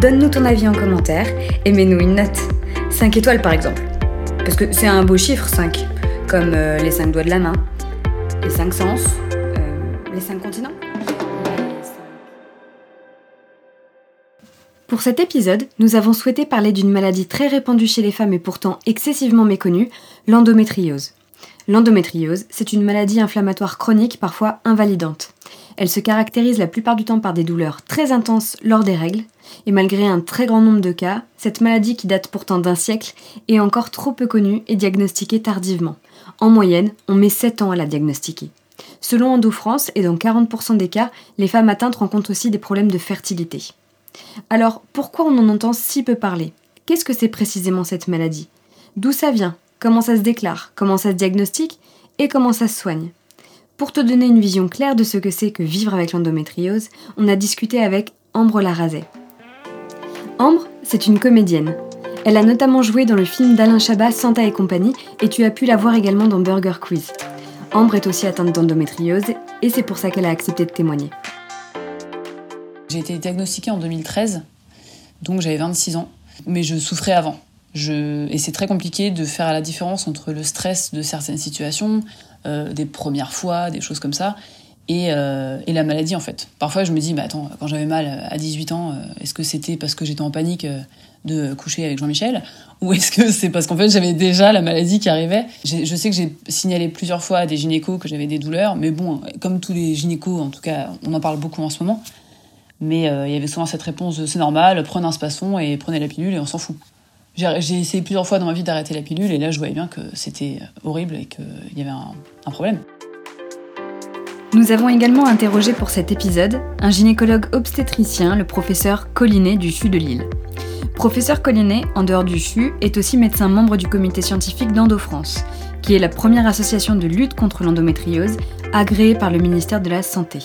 donne-nous ton avis en commentaire et mets-nous une note. 5 étoiles par exemple. Parce que c'est un beau chiffre 5, comme euh, les 5 doigts de la main, les 5 sens, euh, les 5 continents. Pour cet épisode, nous avons souhaité parler d'une maladie très répandue chez les femmes et pourtant excessivement méconnue, l'endométriose. L'endométriose, c'est une maladie inflammatoire chronique parfois invalidante. Elle se caractérise la plupart du temps par des douleurs très intenses lors des règles, et malgré un très grand nombre de cas, cette maladie qui date pourtant d'un siècle est encore trop peu connue et diagnostiquée tardivement. En moyenne, on met 7 ans à la diagnostiquer. Selon EndoFrance, et dans 40% des cas, les femmes atteintes rencontrent aussi des problèmes de fertilité. Alors, pourquoi on en entend si peu parler? Qu'est-ce que c'est précisément cette maladie? D'où ça vient? Comment ça se déclare, comment ça se diagnostique? Et comment ça se soigne? Pour te donner une vision claire de ce que c'est que vivre avec l'endométriose, on a discuté avec Ambre Larazet. Ambre, c'est une comédienne. Elle a notamment joué dans le film d'Alain Chabat Santa et compagnie et tu as pu la voir également dans Burger Quiz. Ambre est aussi atteinte d'endométriose et c'est pour ça qu'elle a accepté de témoigner. J'ai été diagnostiquée en 2013, donc j'avais 26 ans, mais je souffrais avant. Et c'est très compliqué de faire la différence entre le stress de certaines situations, euh, des premières fois, des choses comme ça, et, euh, et, la maladie en fait. Parfois je me dis, bah attends, quand j'avais mal à 18 ans, euh, est-ce que c'était parce que j'étais en panique de coucher avec Jean-Michel Ou est-ce que c'est parce qu'en fait j'avais déjà la maladie qui arrivait? Je sais que j'ai signalé plusieurs fois à des gynécos que j'avais des douleurs, mais bon, comme tous les gynécos, en tout cas, on en parle beaucoup en ce moment. Mais il y avait souvent cette réponse c'est normal, prenez un spasson et prenez la pilule et on s'en fout. J'ai essayé plusieurs fois dans ma vie d'arrêter la pilule et là je voyais bien que c'était horrible et qu'il y avait un, problème. Nous avons également interrogé pour cet épisode un gynécologue obstétricien, le professeur Collinet du CHU de Lille. Professeur Collinet, en dehors du CHU, est aussi médecin membre du comité scientifique d'EndoFrance, qui est la première association de lutte contre l'endométriose agréée par le ministère de la Santé.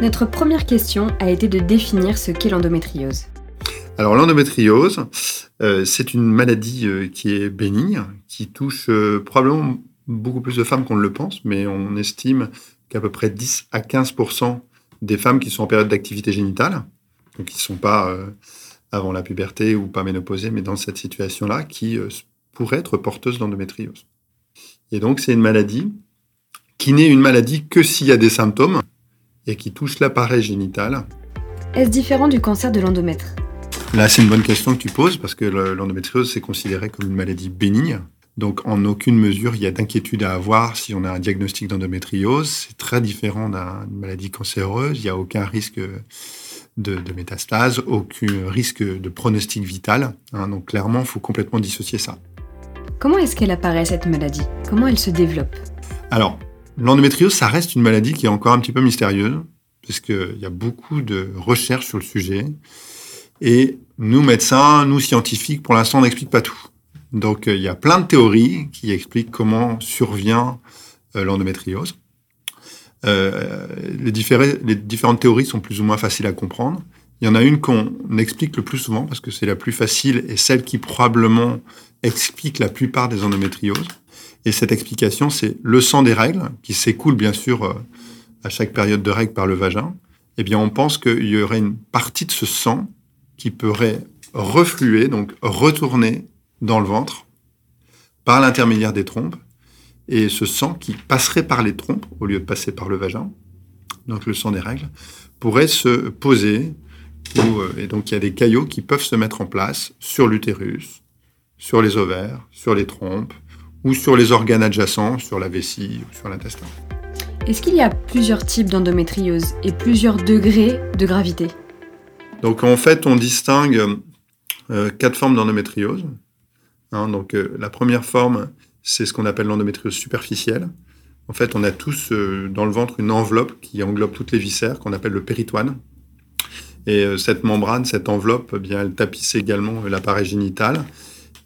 Notre première question a été de définir ce qu'est l'endométriose. Alors l'endométriose, euh, c'est une maladie euh, qui est bénigne, qui touche euh, probablement beaucoup plus de femmes qu'on ne le pense, mais on estime qu'à peu près 10 à 15% des femmes qui sont en période d'activité génitale, donc qui ne sont pas avant la puberté ou pas ménopausées, mais dans cette situation-là, qui pourraient être porteuses d'endométriose. Et donc c'est une maladie qui n'est une maladie que s'il y a des symptômes et qui touche l'appareil génital. Est-ce différent du cancer de l'endomètre? Là, c'est une bonne question que tu poses parce que l'endométriose, c'est considéré comme une maladie bénigne. Donc, en aucune mesure, il y a d'inquiétude à avoir si on a un diagnostic d'endométriose. C'est très différent d'une maladie cancéreuse. Il n'y a aucun risque de, métastase, aucun risque de pronostic vital. Hein. donc, clairement, il faut complètement dissocier ça. Comment est-ce qu'elle apparaît, cette maladie? Comment elle se développe? Alors, l'endométriose, ça reste une maladie qui est encore un petit peu mystérieuse, parce qu'il y a beaucoup de recherches sur le sujet. Et nous, médecins, nous, scientifiques, pour l'instant, on n'explique pas tout. Donc, euh, il y a plein de théories qui expliquent comment survient euh, l'endométriose. Euh, les, les, différentes théories sont plus ou moins faciles à comprendre. Il y en a une qu'on explique le plus souvent parce que c'est la plus facile et celle qui probablement explique la plupart des endométrioses. Et cette explication, c'est le sang des règles qui s'écoule bien sûr à chaque période de règles par le vagin. Eh bien, on pense qu'il y aurait une partie de ce sang qui pourrait refluer, donc retourner dans le ventre par l'intermédiaire des trompes, et ce sang qui passerait par les trompes au lieu de passer par le vagin, donc le sang des règles, pourrait se poser, euh, et donc il y a des caillots qui peuvent se mettre en place sur l'utérus, sur les ovaires, sur les trompes, ou sur les organes adjacents, sur la vessie ou sur l'intestin. Est-ce qu'il y a plusieurs types d'endométriose et plusieurs degrés de gravité? Donc en fait, on distingue euh, quatre formes d'endométriose. Hein, donc euh, la première forme, c'est ce qu'on appelle l'endométriose superficielle. En fait, on a tous euh, dans le ventre une enveloppe qui englobe toutes les viscères qu'on appelle le péritoine. Et cette membrane, cette enveloppe, eh bien, elle tapisse également l'appareil génital.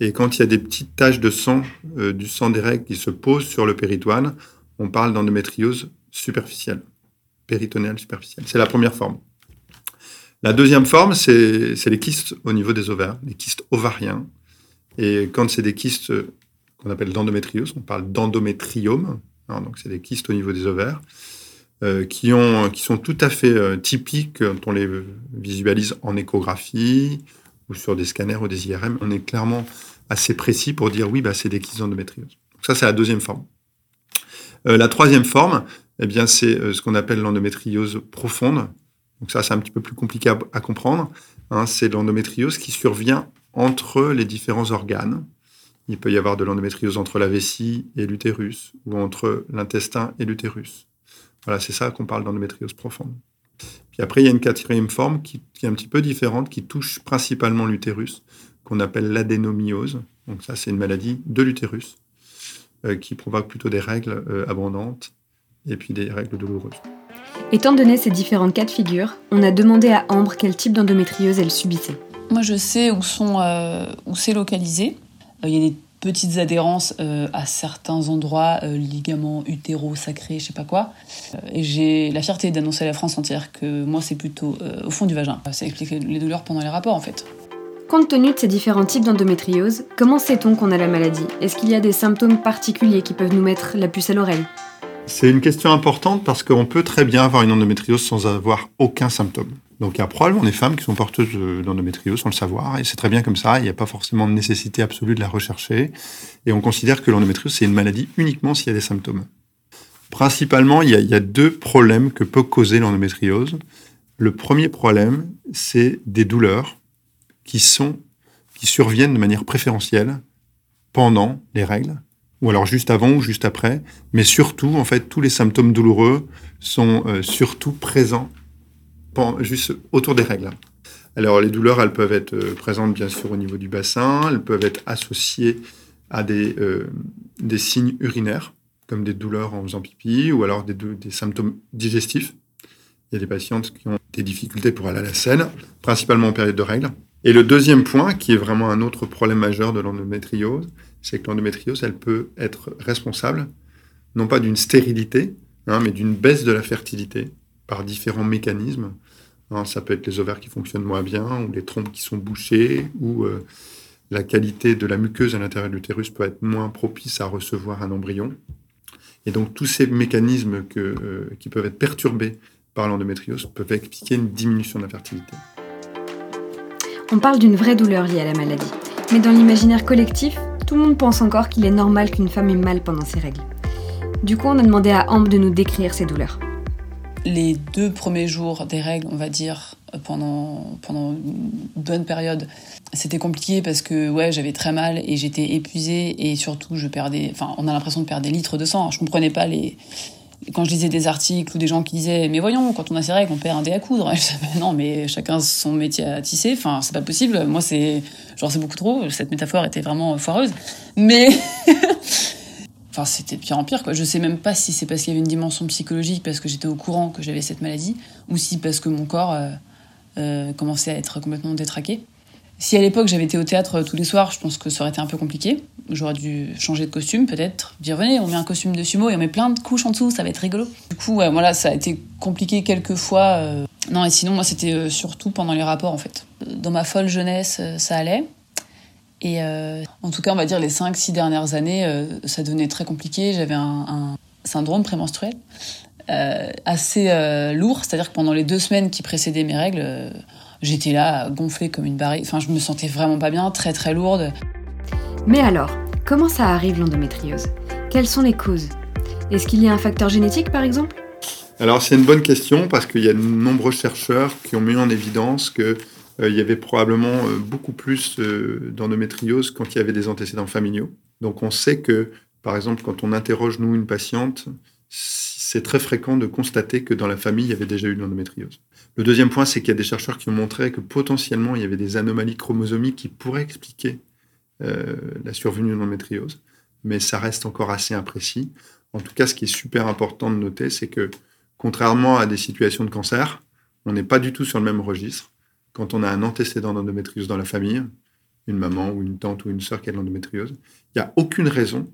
Et quand il y a des petites taches de sang, du sang des règles qui se posent sur le péritoine, on parle d'endométriose superficielle, péritonéale superficielle. C'est la première forme. La deuxième forme, c'est les kystes au niveau des ovaires, les kystes ovariens. Et quand c'est des kystes qu'on appelle d'endométriose, on parle d'endométriome, hein, donc c'est des kystes au niveau des ovaires, euh, qui, ont, qui sont tout à fait euh, typiques quand on les visualise en échographie ou sur des scanners ou des IRM. On est clairement assez précis pour dire oui, bah, c'est des kystes d'endométriose. Donc ça, c'est la deuxième forme. Euh, la troisième forme, eh bien, c'est ce qu'on appelle l'endométriose profonde. Donc ça, c'est un petit peu plus compliqué à, comprendre. Hein. c'est l'endométriose qui survient entre les différents organes. Il peut y avoir de l'endométriose entre la vessie et l'utérus, ou entre l'intestin et l'utérus. Voilà, c'est ça qu'on parle d'endométriose profonde. Puis après, il y a une quatrième forme qui, est un petit peu différente, qui touche principalement l'utérus, qu'on appelle l'adénomiose. Donc ça, c'est une maladie de l'utérus, euh, qui provoque plutôt des règles euh, abondantes et puis des règles douloureuses. Étant donné ces différents cas de figure, on a demandé à Ambre quel type d'endométriose elle subissait. Moi, je sais où, sont, euh, où c'est localisé. Il y a des petites adhérences euh, à certains endroits, euh, ligaments utéro, sacrés, je sais pas quoi. Euh, et j'ai la fierté d'annoncer à la France entière que moi, c'est plutôt au fond du vagin. Ça explique les douleurs pendant les rapports, en fait. Compte tenu de ces différents types d'endométriose, comment sait-on qu'on a la maladie? Est-ce qu'il y a des symptômes particuliers qui peuvent nous mettre la puce à l'oreille? C'est une question importante parce qu'on peut très bien avoir une endométriose sans avoir aucun symptôme. Donc il y a probablement des femmes qui sont porteuses d'endométriose sans le savoir, et c'est très bien comme ça, il n'y a pas forcément de nécessité absolue de la rechercher, et on considère que l'endométriose, c'est une maladie uniquement s'il y a des symptômes. Principalement, il y, a, il deux problèmes que peut causer l'endométriose. Le premier problème, c'est des douleurs qui, sont, qui surviennent de manière préférentielle pendant les règles, ou alors juste avant ou juste après, mais surtout, en fait, tous les symptômes douloureux sont euh, surtout présents juste autour des règles. Alors les douleurs, elles peuvent être euh, présentes bien sûr au niveau du bassin, elles peuvent être associées à des, euh, signes urinaires, comme des douleurs en faisant pipi, ou alors des, des, symptômes digestifs. Il y a des patientes qui ont des difficultés pour aller à la selle, principalement en période de règles. Et le deuxième point, qui est vraiment un autre problème majeur de l'endométriose, c'est que l'endométriose, elle peut être responsable, non pas d'une stérilité, hein, mais d'une baisse de la fertilité par différents mécanismes. Hein, ça peut être les ovaires qui fonctionnent moins bien, ou les trompes qui sont bouchées, ou euh, la qualité de la muqueuse à l'intérieur de l'utérus peut être moins propice à recevoir un embryon. Et donc tous ces mécanismes euh, qui peuvent être perturbés par l'endométriose peuvent expliquer une diminution de la fertilité. On parle d'une vraie douleur liée à la maladie. Mais dans l'imaginaire collectif, tout le monde pense encore qu'il est normal qu'une femme ait mal pendant ses règles. Du coup, on a demandé à Ambre de nous décrire ces douleurs les deux premiers jours des règles, on va dire, pendant, pendant une bonne période, c'était compliqué parce que ouais, j'avais très mal et j'étais épuisée et surtout je perdais, enfin, on a l'impression de perdre des litres de sang. Je comprenais pas les, quand je lisais des articles ou des gens qui disaient mais voyons quand on a ses règles on perd un dé à coudre. Je disais, non mais chacun son métier à tisser. Enfin c'est pas possible. Moi c'est genre c'est beaucoup trop. Cette métaphore était vraiment foireuse. Mais Enfin, c'était pire en pire, quoi. Je sais même pas si c'est parce qu'il y avait une dimension psychologique, parce que j'étais au courant que j'avais cette maladie, ou si parce que mon corps euh, euh, commençait à être complètement détraqué. Si à l'époque j'avais été au théâtre tous les soirs, je pense que ça aurait été un peu compliqué. J'aurais dû changer de costume, peut-être. Dire, venez, on met un costume de sumo et on met plein de couches en dessous, ça va être rigolo. Du coup, voilà, ça a été compliqué quelques fois. Euh. Non, et sinon, moi, c'était surtout pendant les rapports, en fait. Dans ma folle jeunesse, ça allait. Et euh, en tout cas, on va dire les 5-6 dernières années, euh, ça devenait très compliqué. J'avais un, syndrome prémenstruel euh, assez euh, lourd, c'est-à-dire que pendant les deux semaines qui précédaient mes règles, euh, j'étais là gonflée comme une barrique. Enfin, je me sentais vraiment pas bien, très très lourde. Mais alors, comment ça arrive l'endométriose? Quelles sont les causes? Est-ce qu'il y a un facteur génétique par exemple? Alors c'est une bonne question parce qu'il y a de nombreux chercheurs qui ont mis en évidence que euh, il y avait probablement euh, beaucoup plus euh, d'endométriose quand il y avait des antécédents familiaux. Donc on sait que, par exemple, quand on interroge nous une patiente, c'est très fréquent de constater que dans la famille, il y avait déjà eu de l'endométriose. Le deuxième point, c'est qu'il y a des chercheurs qui ont montré que potentiellement, il y avait des anomalies chromosomiques qui pourraient expliquer euh, la survenue de l'endométriose, mais ça reste encore assez imprécis. En tout cas, ce qui est super important de noter, c'est que contrairement à des situations de cancer, on n'est pas du tout sur le même registre. quand on a un antécédent d'endométriose dans la famille, une maman ou une tante ou une sœur qui a de l'endométriose, il n'y a aucune raison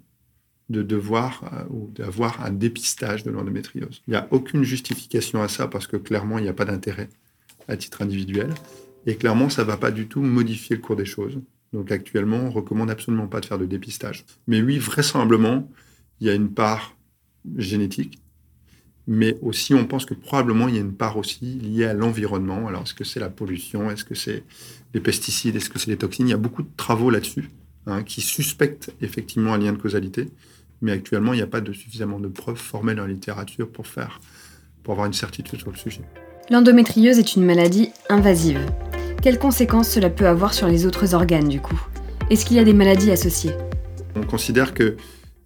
de devoir euh, ou d'avoir un dépistage de l'endométriose. Il n'y a aucune justification à ça parce que clairement, il n'y a pas d'intérêt à titre individuel. Et clairement, ça ne va pas du tout modifier le cours des choses. Donc actuellement, on recommande absolument pas de faire de dépistage. Mais oui, vraisemblablement, il y a une part génétique, mais aussi on pense que probablement il y a une part aussi liée à l'environnement. Alors est-ce que c'est la pollution, est-ce que c'est les pesticides, est-ce que c'est les toxines? Il y a beaucoup de travaux là-dessus hein, qui suspectent effectivement un lien de causalité, mais actuellement il n'y a pas de suffisamment de preuves formelles la littérature pour faire, pour avoir une certitude sur le sujet. L'endométriose est une maladie invasive. Quelles conséquences cela peut avoir sur les autres organes du coup? Est-ce qu'il y a des maladies associées? On considère que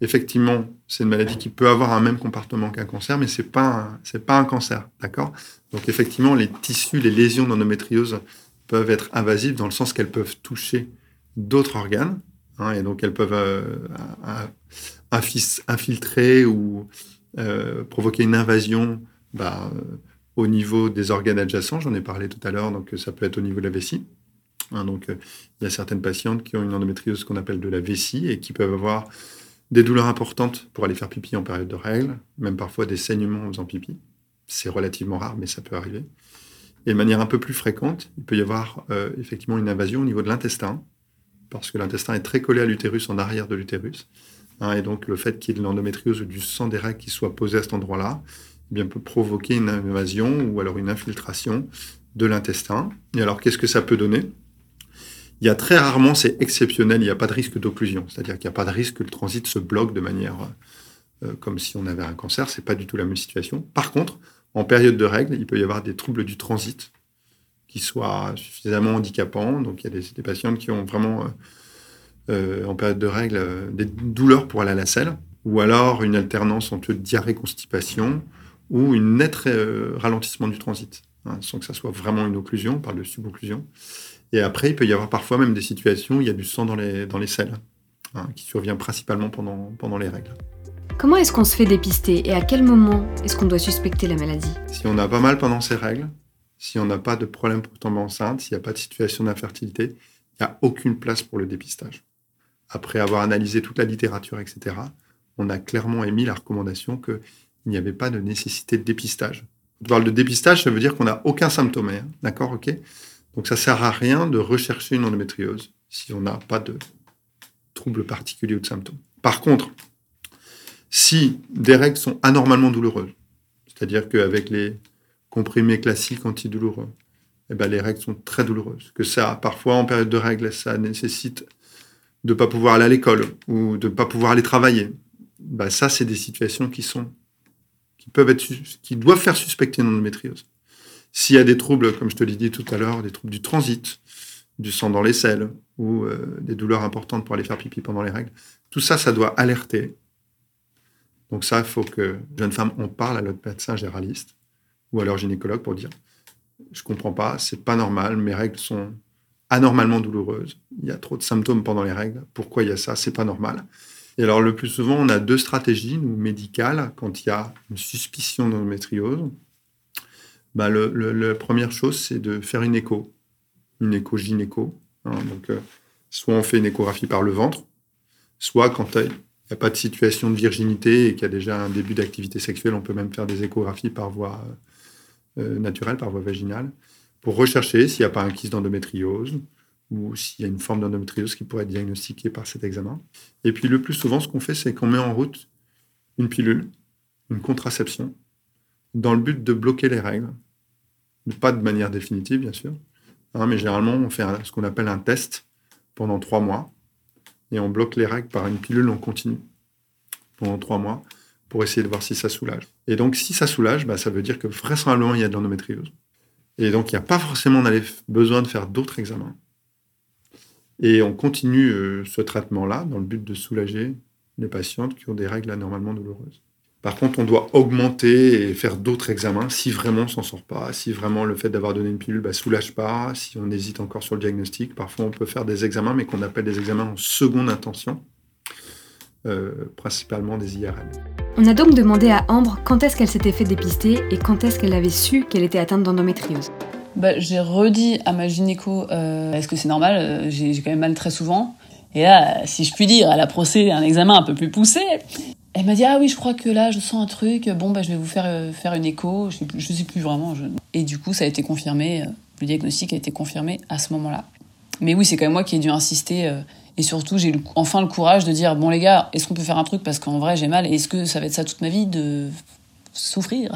effectivement, c'est une maladie qui peut avoir un même comportement qu'un cancer, mais c'est pas c'est pas un cancer, d'accord? Donc effectivement, les tissus, les lésions d'endométriose peuvent être invasives dans le sens qu'elles peuvent toucher d'autres organes, hein, et donc elles peuvent euh, infiltrer ou euh, provoquer une invasion bah, au niveau des organes adjacents, j'en ai parlé tout à l'heure, donc ça peut être au niveau de la vessie. Hein, donc, euh, il y a certaines patientes qui ont une endométriose qu'on appelle de la vessie et qui peuvent avoir des douleurs importantes pour aller faire pipi en période de règles, même parfois des saignements en faisant pipi. C'est relativement rare, mais ça peut arriver. Et de manière un peu plus fréquente, il peut y avoir euh, effectivement une invasion au niveau de l'intestin, parce que l'intestin est très collé à l'utérus en arrière de l'utérus. Hein, et donc, le fait qu'il y ait de l'endométriose ou du sang des règles qui soit posé à cet endroit-là, eh bien, peut provoquer une invasion ou alors une infiltration de l'intestin. Et alors, qu'est-ce que ça peut donner? Il y a très rarement, c'est exceptionnel, il n'y a pas de risque d'occlusion. C'est-à-dire qu'il n'y a pas de risque que le transit se bloque de manière euh, comme si on avait un cancer. C'est pas du tout la même situation. Par contre, en période de règles, il peut y avoir des troubles du transit qui soient suffisamment handicapants. Donc, il y a des, patientes qui ont vraiment, euh, euh, en période de règles, des douleurs pour aller à la selle, ou alors une alternance entre diarrhée-constipation, ou une nette euh, ralentissement du transit, hein, sans que ça soit vraiment une occlusion, on parle de subocclusion. Et après, il peut y avoir parfois même des situations où il y a du sang dans les, dans les selles, hein, qui survient principalement pendant, pendant les règles. Comment est-ce qu'on se fait dépister et à quel moment est-ce qu'on doit suspecter la maladie? Si on a pas mal pendant ces règles, si on n'a pas de problème pour tomber enceinte, s'il n'y a pas de situation d'infertilité, il n'y a aucune place pour le dépistage. Après avoir analysé toute la littérature, etc., on a clairement émis la recommandation que il n'y avait pas de nécessité de dépistage. On parle de dépistage, ça veut dire qu'on n'a aucun symptôme. Hein. D'accord Donc ça sert à rien de rechercher une endométriose si on n'a pas de troubles particuliers ou de symptômes. Par contre, si des règles sont anormalement douloureuses, c'est-à-dire qu'avec les comprimés classiques antidouloureux, eh ben les règles sont très douloureuses. Que ça, parfois en période de règles, ça nécessite de ne pas pouvoir aller à l'école ou de ne pas pouvoir aller travailler. Ben ça, c'est des situations qui sont qui peuvent être, qui doivent faire suspecter une endométriose. S'il y a des troubles, comme je te l'ai dit tout à l'heure, des troubles du transit, du sang dans les selles ou euh, des douleurs importantes pour aller faire pipi pendant les règles, tout ça, ça doit alerter. Donc ça, il faut que jeune femme, on parle à notre médecin généraliste ou à leur gynécologue pour dire, je comprends pas, c'est pas normal, mes règles sont anormalement douloureuses, il y a trop de symptômes pendant les règles, pourquoi il y a ça, c'est pas normal. Et alors, le plus souvent, on a deux stratégies, nous, médicales, quand il y a une suspicion d'endométriose. Bah, le, la première chose, c'est de faire une écho, une écho gynéco. Hein. donc, euh, soit on fait une échographie par le ventre, soit quand il n'y a pas de situation de virginité et qu'il y a déjà un début d'activité sexuelle, on peut même faire des échographies par voie euh, naturelle, par voie vaginale, pour rechercher s'il n'y a pas un kyste d'endométriose, ou s'il y a une forme d'endométriose qui pourrait être diagnostiquée par cet examen. Et puis le plus souvent, ce qu'on fait, c'est qu'on met en route une pilule, une contraception, dans le but de bloquer les règles. Pas de manière définitive, bien sûr, hein, mais généralement, on fait ce qu'on appelle un test pendant trois mois, et on bloque les règles par une pilule en continu pendant trois mois pour essayer de voir si ça soulage. Et donc, si ça soulage, bah, ça veut dire que vraisemblablement, il y a de l'endométriose. Et donc, il n'y a pas forcément besoin de faire d'autres examens. Et on continue euh, ce traitement-là dans le but de soulager les patientes qui ont des règles anormalement douloureuses. Par contre, on doit augmenter et faire d'autres examens si vraiment on s'en sort pas, si vraiment le fait d'avoir donné une pilule ne bah, soulage pas, si on hésite encore sur le diagnostic. Parfois, on peut faire des examens, mais qu'on appelle des examens en seconde intention, euh, principalement des IRM. On a donc demandé à Ambre quand est-ce qu'elle s'était fait dépister et quand est-ce qu'elle avait su qu'elle était atteinte d'endométriose. bah, J'ai redit à ma gynéco euh, est-ce que c'est normal euh, J'ai quand même mal très souvent. Et là, si je puis dire, elle a procédé à un examen un peu plus poussé. Elle m'a dit ah oui, je crois que là, je sens un truc. Bon, bah, je vais vous faire euh, faire une écho. Je sais plus, je sais plus vraiment. Je... Et du coup, ça a été confirmé. Le diagnostic a été confirmé à ce moment-là. Mais oui, c'est quand même moi qui ai dû insister. Et surtout, j'ai enfin le courage de dire bon les gars, est-ce qu'on peut faire un truc parce qu'en vrai j'ai mal. Est-ce que ça va être ça toute ma vie de souffrir?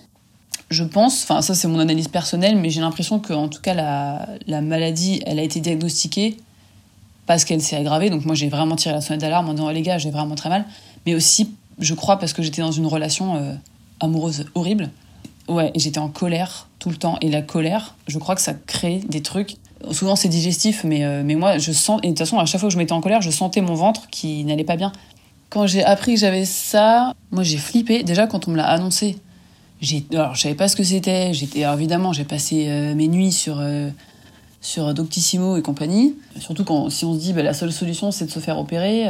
Je pense, enfin ça c'est mon analyse personnelle, mais j'ai l'impression que en tout cas la, la, maladie, elle a été diagnostiquée parce qu'elle s'est aggravée. Donc moi j'ai vraiment tiré la sonnette d'alarme en disant oh, les gars j'ai vraiment très mal, mais aussi je crois parce que j'étais dans une relation euh, amoureuse horrible. Ouais, j'étais en colère tout le temps et la colère, je crois que ça crée des trucs. Souvent c'est digestif, mais euh, mais moi je sens et de toute façon à chaque fois que je m'étais en colère, je sentais mon ventre qui n'allait pas bien. Quand j'ai appris que j'avais ça, moi j'ai flippé. Déjà quand on me l'a annoncé alors je savais pas ce que c'était. J'étais évidemment j'ai passé euh, mes nuits sur euh, sur Doctissimo et compagnie. Surtout quand si on se dit bah, la seule solution c'est de se faire opérer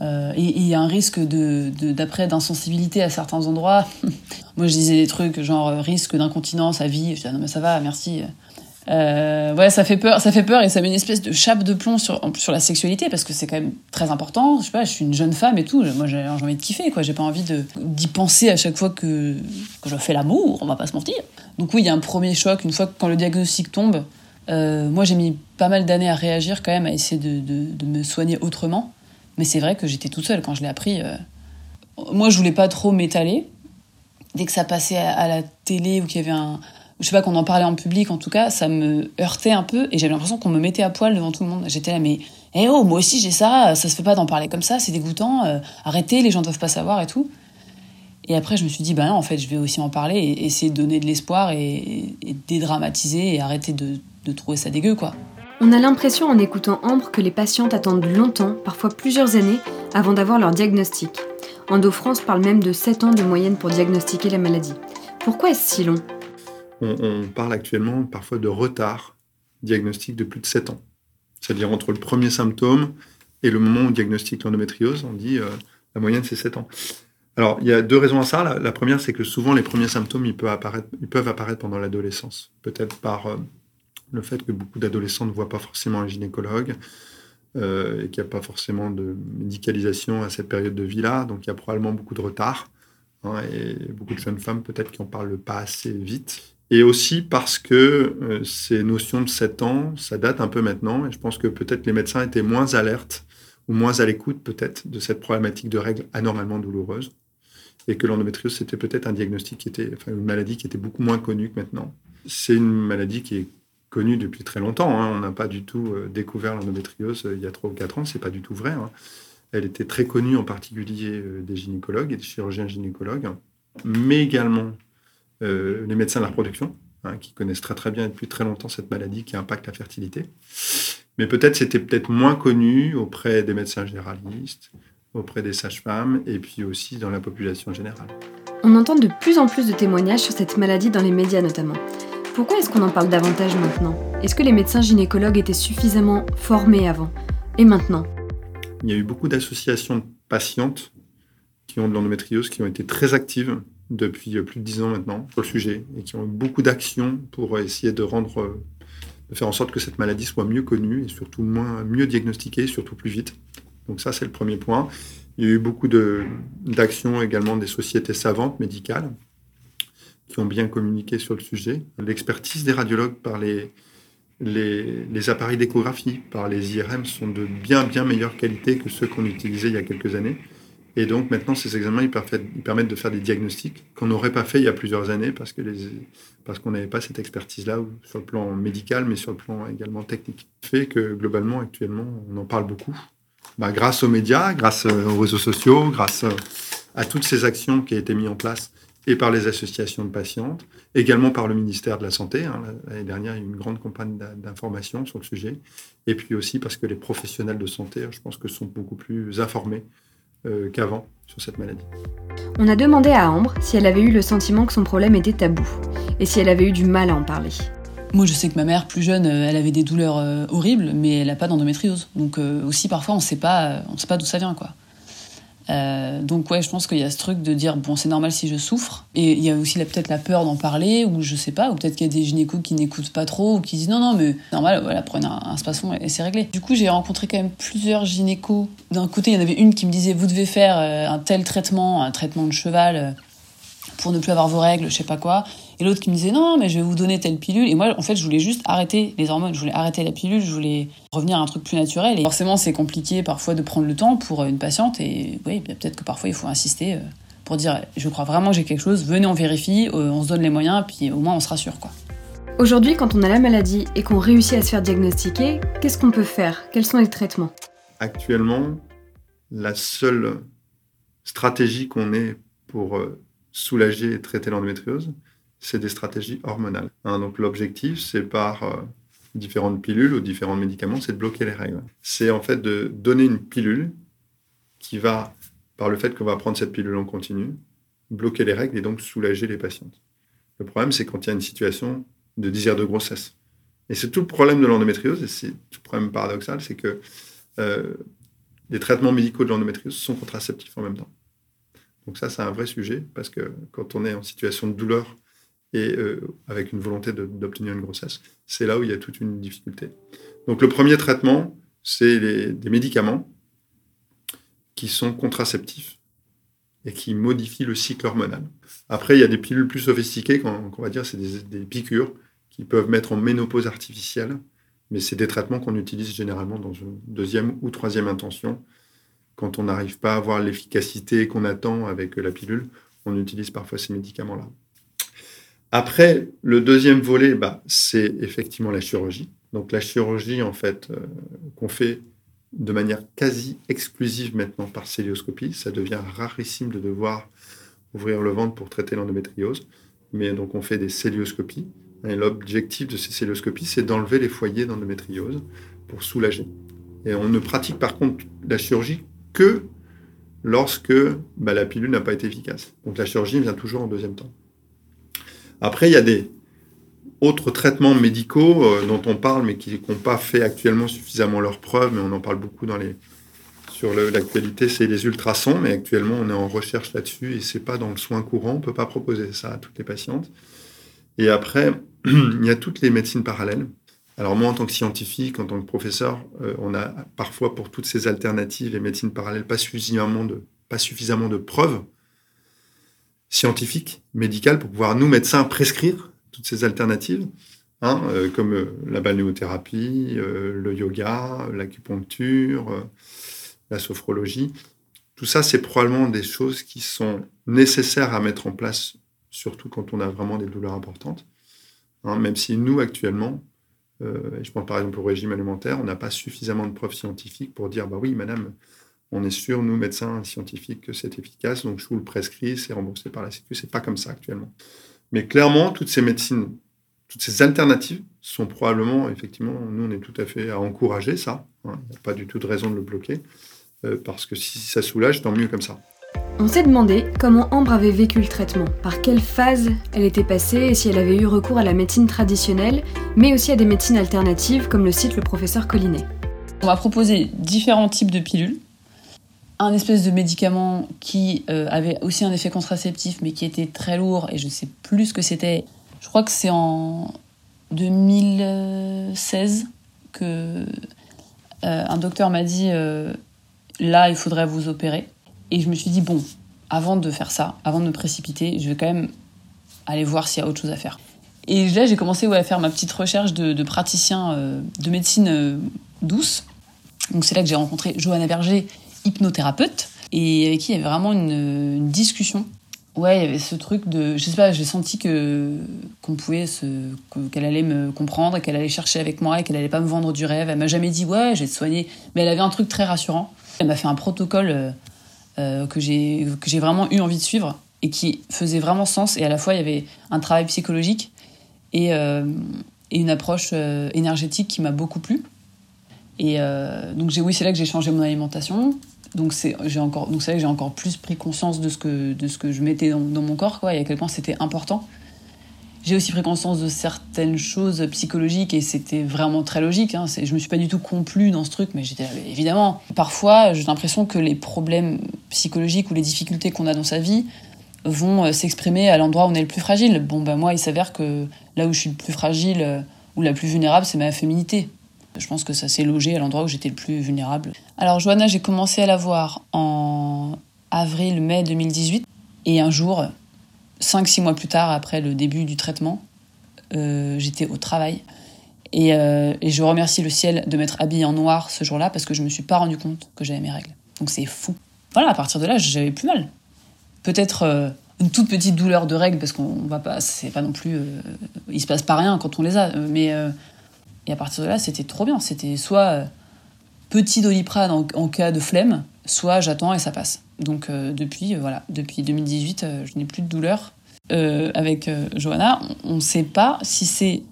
et il y a un risque de d'après d'insensibilité à certains endroits. Moi je disais des trucs genre risque d'incontinence à vie. Je disais non mais ça va merci euh, ouais, ça fait peur, ça fait peur et ça met une espèce de chape de plomb sur, sur la sexualité parce que c'est quand même très important. Je sais pas, je suis une jeune femme et tout. Moi, j'ai envie de kiffer, quoi. J'ai pas envie d'y penser à chaque fois que, que je fais l'amour. On va pas se mentir. Donc oui, il y a un premier choc une fois que quand le diagnostic tombe. Euh, moi, j'ai mis pas mal d'années à réagir quand même, à essayer de, de, de me soigner autrement. Mais c'est vrai que j'étais toute seule quand je l'ai appris. Euh... Moi, je voulais pas trop m'étaler. Dès que ça passait à, à la télé ou qu'il y avait un, je sais pas qu'on en parlait en public en tout cas, ça me heurtait un peu et j'avais l'impression qu'on me mettait à poil devant tout le monde. J'étais là mais eh oh moi aussi j'ai ça, ça se fait pas d'en parler comme ça, c'est dégoûtant, euh, arrêtez, les gens doivent pas savoir et tout. Et après je me suis dit bah non en fait je vais aussi en parler et essayer de donner de l'espoir et, dédramatiser et arrêter de, trouver ça dégueu quoi. On a l'impression en écoutant Ambre que les patientes attendent longtemps, parfois plusieurs années, avant d'avoir leur diagnostic. EndoFrance parle même de 7 ans de moyenne pour diagnostiquer la maladie. Pourquoi est-ce si long? On, parle actuellement parfois de retard diagnostique de plus de 7 ans. C'est-à-dire entre le premier symptôme et le moment où on diagnostique l'endométriose, on dit euh, la moyenne c'est 7 ans. Alors, il y a deux raisons à ça. La, première, c'est que souvent les premiers symptômes, ils peuvent apparaître, pendant l'adolescence. Peut-être par euh, le fait que beaucoup d'adolescents ne voient pas forcément un gynécologue euh, et qu'il n'y a pas forcément de médicalisation à cette période de vie-là. Donc, il y a probablement beaucoup de retard. Hein, et beaucoup de jeunes femmes peut-être qui en parlent pas assez vite et aussi parce que euh, ces notions de 7 ans, ça date un peu maintenant, et je pense que peut-être les médecins étaient moins alertes ou moins à l'écoute peut-être de cette problématique de règles anormalement douloureuses, et que l'endométriose c'était peut-être un diagnostic qui était, enfin une maladie qui était beaucoup moins connue que maintenant. C'est une maladie qui est connue depuis très longtemps. Hein. On n'a pas du tout euh, découvert l'endométriose euh, il y a 3 ou 4 ans, c'est pas du tout vrai. Hein. Elle était très connue en particulier des gynécologues et des chirurgiens gynécologues, mais également les médecins de la reproduction, hein, qui connaissent très très bien depuis très longtemps cette maladie qui impacte la fertilité. Mais peut-être c'était peut-être moins connu auprès des médecins généralistes, auprès des sages-femmes et puis aussi dans la population générale. On entend de plus en plus de témoignages sur cette maladie dans les médias notamment. Pourquoi est-ce qu'on en parle davantage maintenant? Est-ce que les médecins gynécologues étaient suffisamment formés avant? Et maintenant? Il y a eu beaucoup d'associations de patientes qui ont de l'endométriose qui ont été très actives depuis plus de dix ans maintenant sur le sujet et qui ont eu beaucoup d'actions pour essayer de rendre, de faire en sorte que cette maladie soit mieux connue et surtout moins, mieux diagnostiquée, surtout plus vite. Donc ça, c'est le premier point. Il y a eu beaucoup d'actions également des sociétés savantes médicales qui ont bien communiqué sur le sujet. L'expertise des radiologues par les, les, les appareils d'échographie, par les IRM, sont de bien, bien meilleure qualité que ceux qu'on utilisait il y a quelques années. Et donc maintenant, ces examens, ils permettent, de faire des diagnostics qu'on n'aurait pas fait il y a plusieurs années parce que parce qu'on n'avait pas cette expertise-là sur le plan médical, mais sur le plan également technique. Fait que globalement, actuellement, on en parle beaucoup. Bah, grâce aux médias, grâce euh, aux réseaux sociaux, grâce euh, à toutes ces actions qui ont été mises en place et par les associations de patientes, également par le ministère de la Santé. Hein. L'année dernière, il y a eu une grande campagne d'information sur le sujet. Et puis aussi parce que les professionnels de santé, je pense que sont beaucoup plus informés qu'avant sur cette maladie. On a demandé à Ambre si elle avait eu le sentiment que son problème était tabou et si elle avait eu du mal à en parler. Moi, je sais que ma mère, plus jeune, euh, elle avait des douleurs euh, horribles, mais elle n'a pas d'endométriose. Donc aussi, parfois, on ne sait pas, on sait pas d'où ça vient, quoi. Euh, donc ouais, je pense qu'il y a ce truc de dire bon c'est normal si je souffre et il y a aussi peut-être la peur d'en parler ou je sais pas ou peut-être qu'il y a des gynécos qui n'écoutent pas trop ou qui disent non non mais normal voilà prenez un, un spasson et, c'est réglé. Du coup j'ai rencontré quand même plusieurs gynécos. D'un côté il y en avait une qui me disait vous devez faire euh, un tel traitement, un traitement de cheval euh, pour ne plus avoir vos règles, je sais pas quoi. Et l'autre qui me disait non, mais je vais vous donner telle pilule. Et moi, en fait, je voulais juste arrêter les hormones, je voulais arrêter la pilule, je voulais revenir à un truc plus naturel. Et forcément, c'est compliqué parfois de prendre le temps pour une patiente. Et oui, peut-être que parfois il faut insister euh, pour dire je crois vraiment que j'ai quelque chose, venez, on vérifie, euh, on se donne les moyens, puis au moins on se rassure quoi. Aujourd'hui, quand on a la maladie et qu'on réussit à se faire diagnostiquer, qu'est-ce qu'on peut faire? Quels sont les traitements? Actuellement, la seule stratégie qu'on ait pour euh, soulager et traiter l'endométriose, c'est des stratégies hormonales. Hein, donc l'objectif, c'est par euh, différentes pilules ou différents médicaments, c'est de bloquer les règles. C'est en fait de donner une pilule qui va, par le fait qu'on va prendre cette pilule en continu, bloquer les règles et donc soulager les patientes. Le problème, c'est quand il y a une situation de désir de grossesse. Et c'est tout le problème de l'endométriose, et c'est tout le problème paradoxal, c'est que euh, les traitements médicaux de l'endométriose sont contraceptifs en même temps. Donc ça, c'est un vrai sujet, parce que quand on est en situation de douleur et euh, avec une volonté d'obtenir une grossesse, c'est là où il y a toute une difficulté. Donc le premier traitement, c'est des médicaments qui sont contraceptifs et qui modifient le cycle hormonal. Après, il y a des pilules plus sophistiquées, qu'on va dire, c'est des, des, piqûres qui peuvent mettre en ménopause artificielle, mais c'est des traitements qu'on utilise généralement dans une deuxième ou troisième intention. Quand on n'arrive pas à avoir l'efficacité qu'on attend avec la pilule, on utilise parfois ces médicaments-là. Après, le deuxième volet, bah, c'est effectivement la chirurgie. Donc la chirurgie, en fait, euh, qu'on fait de manière quasi exclusive maintenant par célioscopie. Ça devient rarissime de devoir ouvrir le ventre pour traiter l'endométriose. Mais donc on fait des célioscopies. Et l'objectif de ces célioscopies, c'est d'enlever les foyers d'endométriose pour soulager. Et on ne pratique par contre la chirurgie que lorsque bah, la pilule n'a pas été efficace. Donc la chirurgie vient toujours en deuxième temps. Après, il y a des autres traitements médicaux euh, dont on parle, mais qui n'ont pas fait actuellement suffisamment leurs preuves, mais on en parle beaucoup dans les, sur l'actualité, c'est les ultrasons, mais actuellement on est en recherche là-dessus et c'est pas dans le soin courant, on peut pas proposer ça à toutes les patientes. Et après, il y a toutes les médecines parallèles. Alors moi, en tant que scientifique, en tant que professeur, euh, on a parfois pour toutes ces alternatives et médecines parallèles pas suffisamment de, pas suffisamment de preuves scientifiques, médicales, pour pouvoir, nous, médecins, prescrire toutes ces alternatives, hein, euh, comme euh, la balnéothérapie, euh, le yoga, l'acupuncture, la sophrologie. Tout ça, c'est probablement des choses qui sont nécessaires à mettre en place, surtout quand on a vraiment des douleurs importantes. Hein, même si nous, actuellement, je pense par exemple au régime alimentaire, on n'a pas suffisamment de preuves scientifiques pour dire, bah oui, madame, on est sûr, nous, médecins scientifiques, que c'est efficace, donc je vous le prescris, c'est remboursé par la Sécu. C'est pas comme ça actuellement. Mais clairement, toutes ces médecines, toutes ces alternatives sont probablement, effectivement, nous, on est tout à fait à encourager ça. Il n'y a pas du tout de raison de le bloquer, euh, parce que si ça soulage, tant mieux comme ça. On s'est demandé comment Ambre avait vécu le traitement, par quelle phase elle était passée et si elle avait eu recours à la médecine traditionnelle, mais aussi à des médecines alternatives, comme le cite le professeur Collinet. On m'a proposé différents types de pilules un espèce de médicament qui euh, avait aussi un effet contraceptif mais qui était très lourd et je ne sais plus ce que c'était. Je crois que c'est en 2016 que euh, un docteur m'a dit euh, là il faudrait vous opérer et je me suis dit bon avant de faire ça, avant de me précipiter, je vais quand même aller voir s'il y a autre chose à faire. Et là j'ai commencé à faire ma petite recherche de, de praticien de médecine douce. Donc c'est là que j'ai rencontré Johanna Berger hypnothérapeute et avec qui il y avait vraiment une, discussion. Ouais, il y avait ce truc de, je sais pas, j'ai senti que qu'on pouvait se, qu'elle allait me comprendre, qu'elle allait chercher avec moi et qu'elle allait pas me vendre du rêve. Elle m'a jamais dit ouais, j'ai soigné, mais elle avait un truc très rassurant. Elle m'a fait un protocole euh, euh, que j'ai vraiment eu envie de suivre et qui faisait vraiment sens. Et à la fois, il y avait un travail psychologique et, euh, et une approche énergétique qui m'a beaucoup plu. Et donc j'ai oui, c'est là que j'ai changé mon alimentation. Donc c'est j'ai encore donc c'est j'ai encore plus pris conscience de ce que de ce que je mettais dans, mon corps quoi et à quel point c'était important. J'ai aussi pris conscience de certaines choses psychologiques et c'était vraiment très logique. Hein. Je me suis pas du tout complue dans ce truc, mais j'étais évidemment. Parfois, j'ai l'impression que les problèmes psychologiques ou les difficultés qu'on a dans sa vie vont s'exprimer à l'endroit où on est le plus fragile. Bon, ben moi, il s'avère que là où je suis le plus fragile ou la plus vulnérable, c'est ma féminité. Je pense que ça s'est logé à l'endroit où j'étais le plus vulnérable. Alors, Johanna, j'ai commencé à la voir en avril-mai 2018. Et un jour, 5-6 mois plus tard, après le début du traitement, euh, j'étais au travail. Euh, et, je remercie le ciel de m'être habillée en noir ce jour-là parce que je me suis pas rendu compte que j'avais mes règles. Donc c'est fou. Voilà, à partir de là, j'avais plus mal. Peut-être euh, une toute petite douleur de règles parce qu'on va pas, c'est pas non plus, il se passe pas rien quand on les a. Mais et à partir de là, c'était trop bien. C'était soit petit doliprane en, cas de flemme, soit j'attends et ça passe. Donc depuis, voilà, depuis 2018, je n'ai plus de douleur. avec Johanna, on ne sait pas si c'est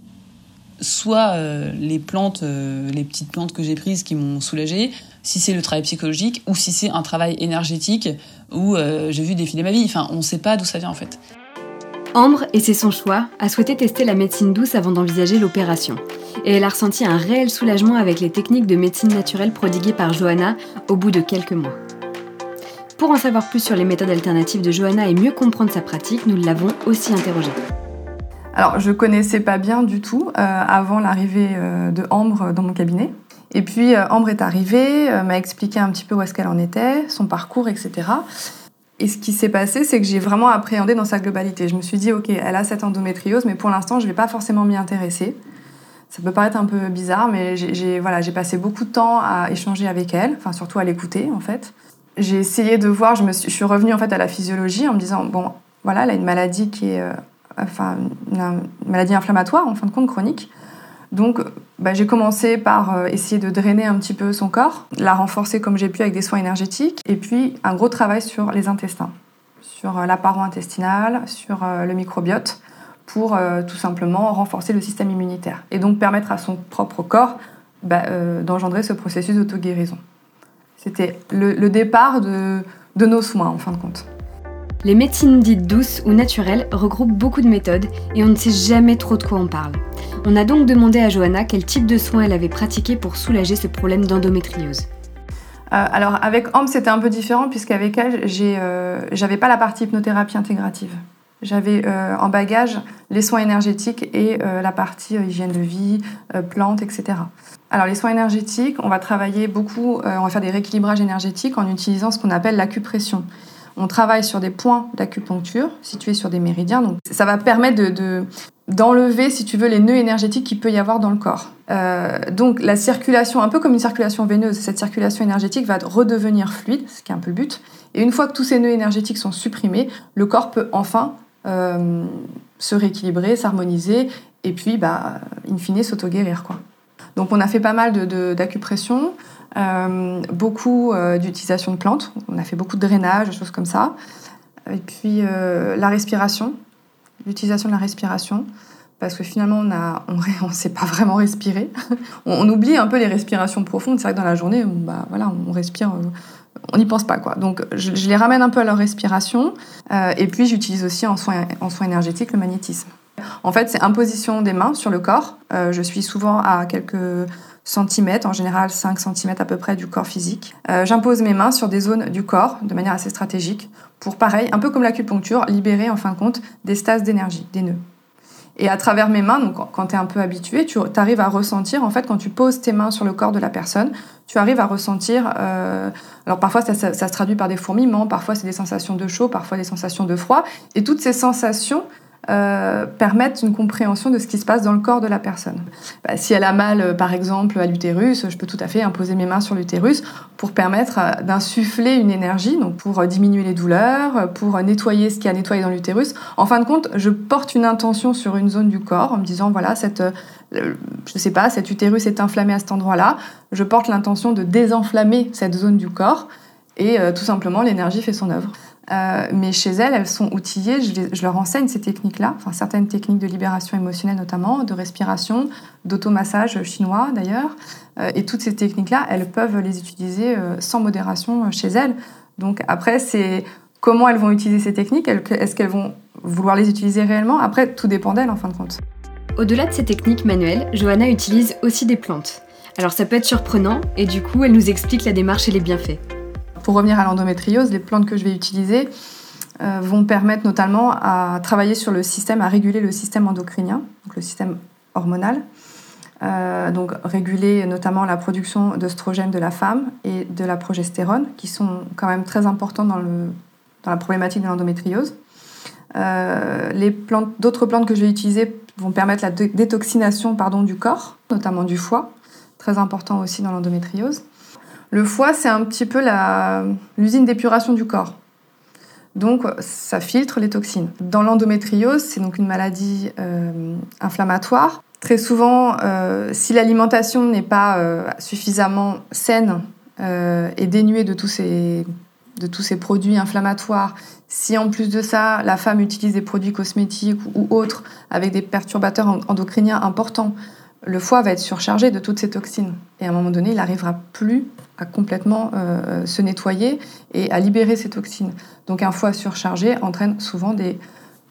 soit euh, les plantes, euh, les petites plantes que j'ai prises qui m'ont soulagée, si c'est le travail psychologique ou si c'est un travail énergétique où euh, j'ai vu défiler ma vie. Enfin, on ne sait pas d'où ça vient en fait. Ambre, et c'est son choix, a souhaité tester la médecine douce avant d'envisager l'opération. Et elle a ressenti un réel soulagement avec les techniques de médecine naturelle prodiguées par Johanna au bout de quelques mois. Pour en savoir plus sur les méthodes alternatives de Johanna et mieux comprendre sa pratique, nous l'avons aussi interrogée. Alors, je connaissais pas bien du tout euh, avant l'arrivée euh, de Ambre dans mon cabinet. Et puis, euh, Ambre est arrivée, m'a expliqué un petit peu où est-ce qu'elle en était, son parcours, etc. Et ce qui s'est passé, c'est que j'ai vraiment appréhendé dans sa globalité. Je me suis dit, OK, elle a cette endométriose, mais pour l'instant, je ne vais pas forcément m'y intéresser. Ça peut paraître un peu bizarre, mais j'ai voilà, passé beaucoup de temps à échanger avec elle, enfin surtout à l'écouter en fait. J'ai essayé de voir, je, me suis, je suis revenue en fait à la physiologie en me disant, bon, voilà, elle a une maladie qui est enfin, une maladie inflammatoire, en fin de compte, chronique. Donc, bah, j'ai commencé par euh, essayer de drainer un petit peu son corps, la renforcer comme j'ai pu avec des soins énergétiques, et puis un gros travail sur les intestins, sur euh, la paroi intestinale, sur euh, le microbiote, pour tout simplement renforcer le système immunitaire, et donc permettre à son propre corps bah, d'engendrer ce processus d'auto-guérison. C'était le, départ de nos soins, en fin de compte. Les médecines dites douces ou naturelles regroupent beaucoup de méthodes et on ne sait jamais trop de quoi on parle. On a donc demandé à Johanna quel type de soins elle avait pratiqué pour soulager ce problème d'endométriose. Euh, alors avec Ambre c'était un peu différent puisqu'avec elle euh, j'avais pas la partie hypnothérapie intégrative. J'avais euh, en bagage les soins énergétiques et la partie hygiène de vie, plantes, etc. Alors les soins énergétiques, on va travailler beaucoup, on va faire des rééquilibrages énergétiques en utilisant ce qu'on appelle l'acupression. On travaille sur des points d'acupuncture situés sur des méridiens. Donc, ça va permettre de, d'enlever, si tu veux, les nœuds énergétiques qu'il peut y avoir dans le corps. Euh, donc la circulation, un peu comme une circulation veineuse, cette circulation énergétique va redevenir fluide, ce qui est un peu le but. Et une fois que tous ces nœuds énergétiques sont supprimés, le corps peut enfin euh, se rééquilibrer, s'harmoniser, et puis, bah, in fine, s'auto-guérir. Quoi. Donc on a fait pas mal d'acupression. Euh, beaucoup euh, d'utilisation de plantes. On a fait beaucoup de drainage, choses comme ça. Et puis euh, la respiration, l'utilisation de la respiration. Parce que finalement, on ne sait pas vraiment respirer. on, oublie un peu les respirations profondes. C'est vrai que dans la journée, on, bah, voilà, on respire, on n'y pense pas. Quoi. Donc, je, les ramène un peu à leur respiration. et puis, j'utilise aussi en soins, en soins énergétiques le magnétisme. En fait, c'est imposition des mains sur le corps. je suis souvent à quelques centimètres, en général 5 cm à peu près du corps physique. Euh, j'impose mes mains sur des zones du corps de manière assez stratégique pour, pareil, un peu comme l'acupuncture, libérer en fin de compte des stases d'énergie, des nœuds. Et à travers mes mains, donc quand tu es un peu habitué, tu arrives à ressentir, en fait, quand tu poses tes mains sur le corps de la personne, tu arrives à ressentir. Euh, alors parfois, ça, se traduit par des fourmillements, parfois c'est des sensations de chaud, parfois des sensations de froid. Et toutes ces sensations, euh, permettent une compréhension de ce qui se passe dans le corps de la personne. Bah, si elle a mal, euh, par exemple, à l'utérus, je peux tout à fait imposer mes mains sur l'utérus pour permettre euh, d'insuffler une énergie, donc pour diminuer les douleurs, pour nettoyer ce qui a nettoyé dans l'utérus. En fin de compte, je porte une intention sur une zone du corps en me disant, voilà, cette, je sais pas, cet utérus est inflammé à cet endroit-là. Je porte l'intention de désenflammer cette zone du corps et tout simplement l'énergie fait son œuvre. Euh, mais chez elles, elles sont outillées, je, leur enseigne ces techniques-là, enfin certaines techniques de libération émotionnelle notamment, de respiration, d'automassage chinois d'ailleurs. Euh, et toutes ces techniques-là, elles peuvent les utiliser euh, sans modération chez elles. Donc après, c'est comment elles vont utiliser ces techniques, est-ce qu'elles vont vouloir les utiliser réellement? Après, tout dépend d'elles en fin de compte. Au-delà de ces techniques manuelles, Johanna utilise aussi des plantes. Alors ça peut être surprenant, et du coup, elle nous explique la démarche et les bienfaits pour revenir à l'endométriose, les plantes que je vais utiliser vont permettre notamment à travailler sur le système, à réguler le système endocrinien, donc le système hormonal. donc réguler notamment la production d'œstrogènes de la femme et de la progestérone, qui sont quand même très importants dans, la problématique de l'endométriose. les plantes, d'autres plantes que je vais utiliser vont permettre la détoxination du corps, notamment du foie, très important aussi dans l'endométriose. Le foie, c'est un petit peu l'usine d'épuration du corps. Donc, ça filtre les toxines. Dans l'endométriose, c'est donc une maladie euh, inflammatoire. Très souvent, euh, si l'alimentation n'est pas euh, suffisamment saine et dénuée de tous ces de tous ces produits inflammatoires, si en plus de ça, la femme utilise des produits cosmétiques ou autres avec des perturbateurs endocriniens importants, le foie va être surchargé de toutes ces toxines. Et à un moment donné, il n'arrivera plus à complètement euh, se nettoyer et à libérer ces toxines. Donc un foie surchargé entraîne souvent des,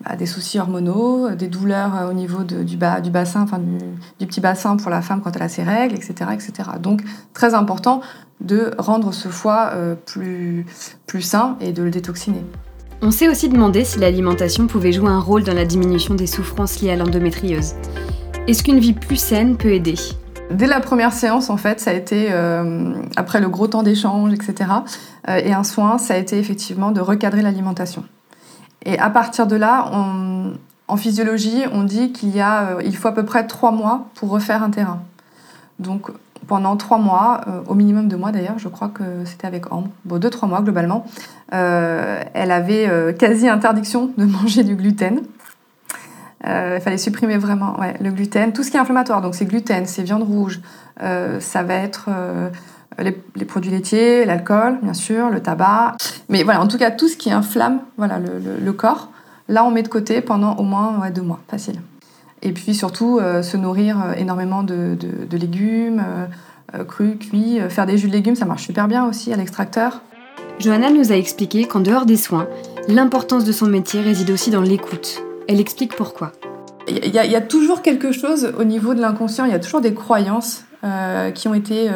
bah, soucis hormonaux, des douleurs euh, au niveau du bassin, enfin du, petit bassin pour la femme quand elle a ses règles, etc. etc. Donc très important de rendre ce foie euh, plus, plus sain et de le détoxiner. On s'est aussi demandé si l'alimentation pouvait jouer un rôle dans la diminution des souffrances liées à l'endométriose. Est-ce qu'une vie plus saine peut aider? Dès la première séance, en fait, ça a été, euh, après le gros temps d'échange, etc., euh, et un soin, ça a été effectivement de recadrer l'alimentation. Et à partir de là, en physiologie, on dit qu'il y a, il faut à peu près trois mois pour refaire un terrain. Donc, pendant trois mois, euh, au minimum deux mois d'ailleurs, je crois que c'était avec Ambre, bon, deux, trois mois globalement, euh, elle avait euh, quasi interdiction de manger du gluten. Il fallait supprimer vraiment le gluten, tout ce qui est inflammatoire, donc c'est gluten, c'est viande rouge, ça va être les, produits laitiers, l'alcool, bien sûr, le tabac, mais voilà, en tout cas tout ce qui inflamme voilà, le, corps, là on met de côté pendant au moins deux mois, facile. Et puis surtout, euh, se nourrir euh, énormément de, légumes, euh, crus, cuits. Faire des jus de légumes, ça marche super bien aussi à l'extracteur. Johanna nous a expliqué qu'en dehors des soins, l'importance de son métier réside aussi dans l'écoute. Elle explique pourquoi. Il y, a toujours quelque chose au niveau de l'inconscient, il y a toujours des croyances qui ont été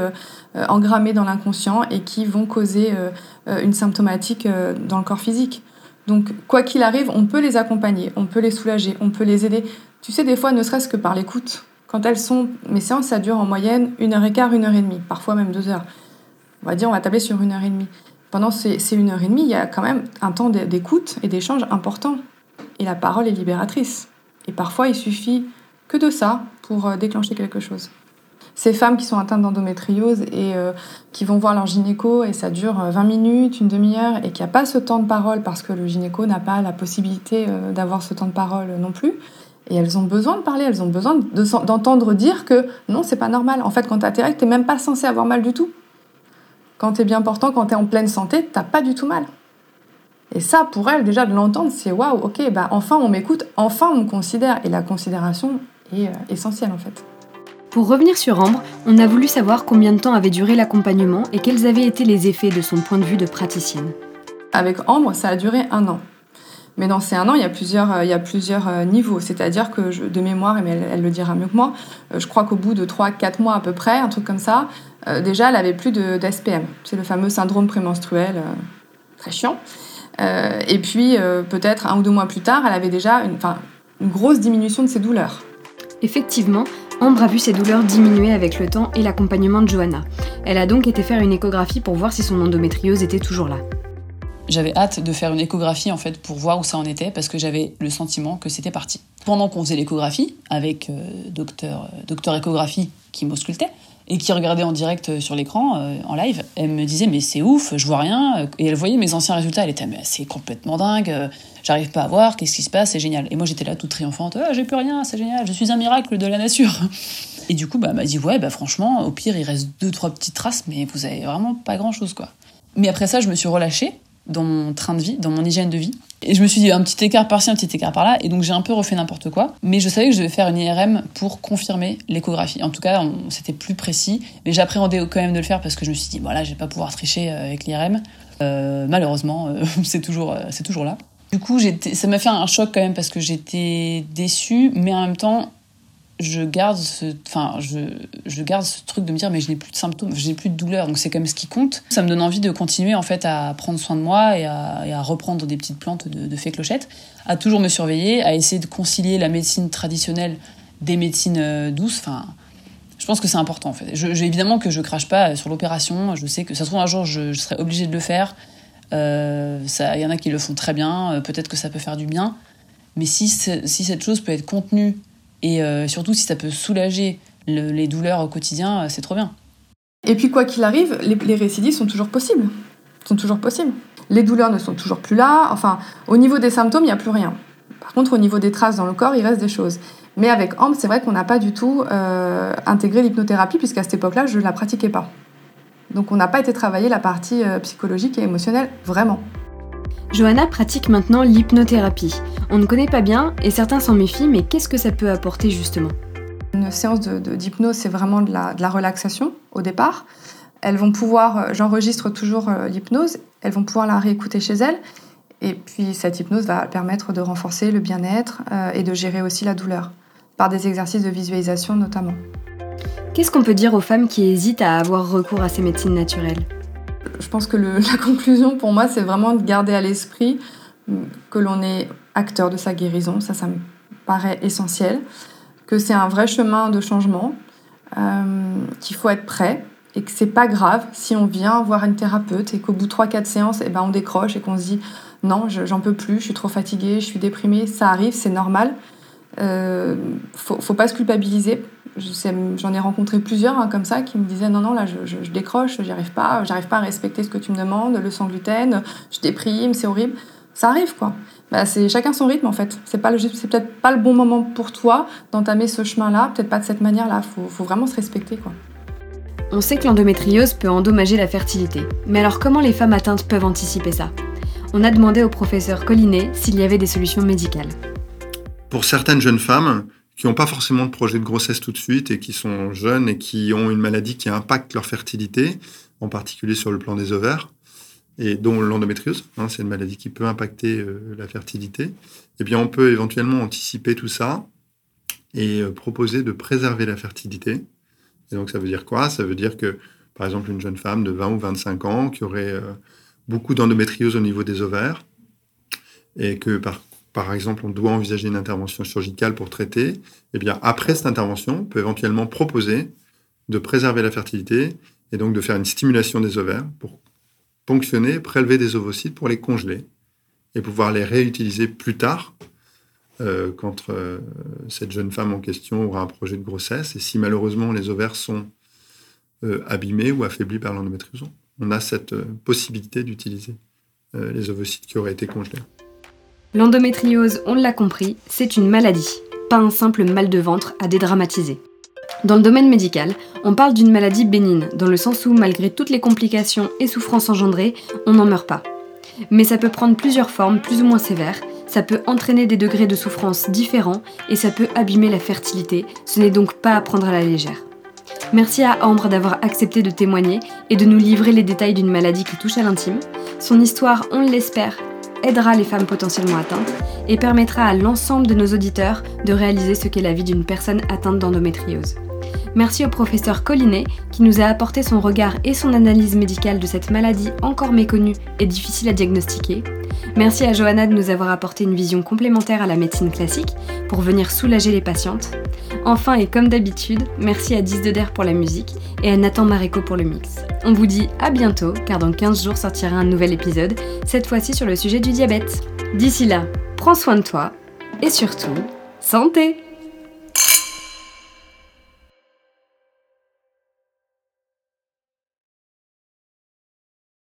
engrammées dans l'inconscient et qui vont causer une symptomatique dans le corps physique. Donc, quoi qu'il arrive, on peut les accompagner, on peut les soulager, on peut les aider. Tu sais, des fois, ne serait-ce que par l'écoute. Quand elles sont. Mes séances, ça dure en moyenne une heure et quart, une heure et demie, parfois même deux heures. On va dire, on va tabler sur une heure et demie. Pendant ces, une heure et demie, il y a quand même un temps d'écoute et d'échange important. Et la parole est libératrice. Et parfois, il suffit que de ça pour euh, déclencher quelque chose. Ces femmes qui sont atteintes d'endométriose et euh, qui vont voir leur gynéco et ça dure 20 euh, minutes, une demi-heure et qu'il n'y a pas ce temps de parole parce que le gynéco n'a pas la possibilité d'avoir ce temps de parole non plus, et elles ont besoin de parler, elles ont besoin d'entendre dire que non, c'est pas normal. En fait, quand t'as tes règles, t'es même pas censé avoir mal du tout. Quand t'es bien portant, quand t'es en pleine santé, t'as pas du tout mal. Et ça, pour elles, déjà de l'entendre, c'est waouh, ok, bah enfin on m'écoute, enfin on me considère. Et la considération est euh, essentielle en fait. Pour revenir sur Ambre, on a voulu savoir combien de temps avait duré l'accompagnement et quels avaient été les effets de son point de vue de praticienne. Avec Ambre, ça a duré un an. Mais dans ces un an, il y a plusieurs, euh, il y a plusieurs euh, niveaux. C'est-à-dire que je, de mémoire, mais elle, le dira mieux que moi, je crois qu'au bout de 3-4 mois à peu près, un truc comme ça, déjà, elle avait plus d'SPM. C'est le fameux syndrome prémenstruel, très chiant. Et puis, peut-être un ou deux mois plus tard, elle avait déjà une, une grosse diminution de ses douleurs. Effectivement, Ambre a vu ses douleurs diminuer avec le temps et l'accompagnement de Johanna. Elle a donc été faire une échographie pour voir si son endométriose était toujours là j'avais hâte de faire une échographie en fait pour voir où ça en était parce que j'avais le sentiment que c'était parti. Pendant qu'on faisait l'échographie avec euh, docteur, euh, docteur échographie qui m'auscultait et qui regardait en direct euh, sur l'écran en live, elle me disait mais c'est ouf, je vois rien et elle voyait mes anciens résultats, elle était mais c'est complètement dingue, j'arrive pas à voir, qu'est-ce qui se passe, c'est génial. Et moi j'étais là toute triomphante, ah, j'ai plus rien, c'est génial, je suis un miracle de la nature. Et du coup bah, elle m'a dit ouais bah franchement au pire il reste deux trois petites traces mais vous avez vraiment pas grand chose quoi. Mais après ça je me suis relâchée dans mon train de vie, dans mon hygiène de vie. Et je me suis dit un petit écart par-ci, un petit écart par-là, et donc j'ai un peu refait n'importe quoi. Mais je savais que je devais faire une IRM pour confirmer l'échographie. En tout cas, c'était plus précis, mais j'appréhendais quand même de le faire parce que je me suis dit, voilà, je vais pas pouvoir tricher euh, avec l'IRM. Euh, malheureusement, euh, c'est toujours, c'est toujours là. Du coup, ça m'a fait un choc quand même parce que j'étais déçue, mais en même temps, je garde ce, enfin, je, garde ce truc de me dire, mais je n'ai plus de symptômes, je n'ai plus de douleur, donc c'est quand même ce qui compte. Ça me donne envie de continuer en fait à prendre soin de moi et à, reprendre des petites plantes de, de fée clochette, à toujours me surveiller, à essayer de concilier la médecine traditionnelle des médecines euh, douces. Enfin, je pense que c'est important en fait. Évidemment que je crache pas sur l'opération. Je sais que ça se trouve un jour je, serai obligée de le faire. Euh, il y en a qui le font très bien. Euh, peut-être que ça peut faire du bien. Mais si, si cette chose peut être contenue et euh, surtout, si ça peut soulager le, les douleurs au quotidien, euh, c'est trop bien. Et puis, quoi qu'il arrive, les, récidives sont toujours possibles. Sont toujours possibles. Les douleurs ne sont toujours plus là. Enfin, au niveau des symptômes, il n'y a plus rien. Par contre, au niveau des traces dans le corps, il reste des choses. Mais avec AMP, c'est vrai qu'on n'a pas du tout euh, intégré l'hypnothérapie, puisqu'à cette époque-là, je ne la pratiquais pas. Donc, on n'a pas été travailler la partie psychologique et émotionnelle, vraiment. Johanna pratique maintenant l'hypnothérapie. On ne connaît pas bien et certains s'en méfient, mais qu'est-ce que ça peut apporter justement? Une séance d'hypnose, c'est vraiment de la, de la, relaxation au départ. Elles vont pouvoir, euh, j'enregistre toujours euh, l'hypnose, elles vont pouvoir la réécouter chez elles. Et puis cette hypnose va permettre de renforcer le bien-être euh, et de gérer aussi la douleur, par des exercices de visualisation notamment. Qu'est-ce qu'on peut dire aux femmes qui hésitent à avoir recours à ces médecines naturelles? Je pense que la conclusion pour moi, c'est vraiment de garder à l'esprit que l'on est acteur de sa guérison. Ça, ça me paraît essentiel. Que c'est un vrai chemin de changement, euh, qu'il faut être prêt et que c'est pas grave si on vient voir une thérapeute et qu'au bout de 3-4 séances, eh ben, on décroche et qu'on se dit non, j'en peux plus, je suis trop fatiguée, je suis déprimée. Ça arrive, c'est normal. Euh, faut, faut pas se culpabiliser. J'en ai rencontré plusieurs hein, comme ça qui me disaient non non là je, je, je décroche arrive pas j'arrive pas à respecter ce que tu me demandes le sans gluten je déprime c'est horrible. Ça arrive quoi. Bah, c'est chacun son rythme en fait. C'est peut-être pas le bon moment pour toi d'entamer ce chemin là peut-être pas de cette manière là faut, faut vraiment se respecter quoi. On sait que l'endométriose peut endommager la fertilité. Mais alors comment les femmes atteintes peuvent anticiper ça? On a demandé au professeur Collinet s'il y avait des solutions médicales pour certaines jeunes femmes qui n'ont pas forcément de projet de grossesse tout de suite et qui sont jeunes et qui ont une maladie qui impacte leur fertilité, en particulier sur le plan des ovaires, et dont l'endométriose, hein, c'est une maladie qui peut impacter euh, la fertilité, eh bien on peut éventuellement anticiper tout ça et euh, proposer de préserver la fertilité. Et donc ça veut dire quoi? Ça veut dire que, par exemple, une jeune femme de 20 ou 25 ans qui aurait euh, beaucoup d'endométriose au niveau des ovaires, et que par par exemple, on doit envisager une intervention chirurgicale pour traiter, eh après cette intervention, on peut éventuellement proposer de préserver la fertilité et donc de faire une stimulation des ovaires pour ponctionner, prélever des ovocytes pour les congeler et pouvoir les réutiliser plus tard euh, quand euh, cette jeune femme en question aura un projet de grossesse et si malheureusement les ovaires sont euh, abîmés ou affaiblis par l'endométriose. On a cette possibilité d'utiliser les ovocytes qui auraient été congelés. L'endométriose, on l'a compris, c'est une maladie, pas un simple mal de ventre à dédramatiser. Dans le domaine médical, on parle d'une maladie bénigne, dans le sens où, malgré toutes les complications et souffrances engendrées, on n'en meurt pas. Mais ça peut prendre plusieurs formes plus ou moins sévères, ça peut entraîner des degrés de souffrance différents et ça peut abîmer la fertilité, ce n'est donc pas à prendre à la légère. Merci à Ambre d'avoir accepté de témoigner et de nous livrer les détails d'une maladie qui touche à l'intime. Son histoire, on l'espère, aidera les femmes potentiellement atteintes et permettra à l'ensemble de nos auditeurs de réaliser ce qu'est la vie d'une personne atteinte d'endométriose. Merci au professeur Collinet qui nous a apporté son regard et son analyse médicale de cette maladie encore méconnue et difficile à diagnostiquer. Merci à Johanna de nous avoir apporté une vision complémentaire à la médecine classique pour venir soulager les patientes. Enfin et comme d'habitude, merci à 10 de pour la musique et à Nathan Maréco pour le mix. On vous dit à bientôt car dans 15 jours sortira un nouvel épisode, cette fois-ci sur le sujet du diabète. D'ici là, prends soin de toi et surtout, santé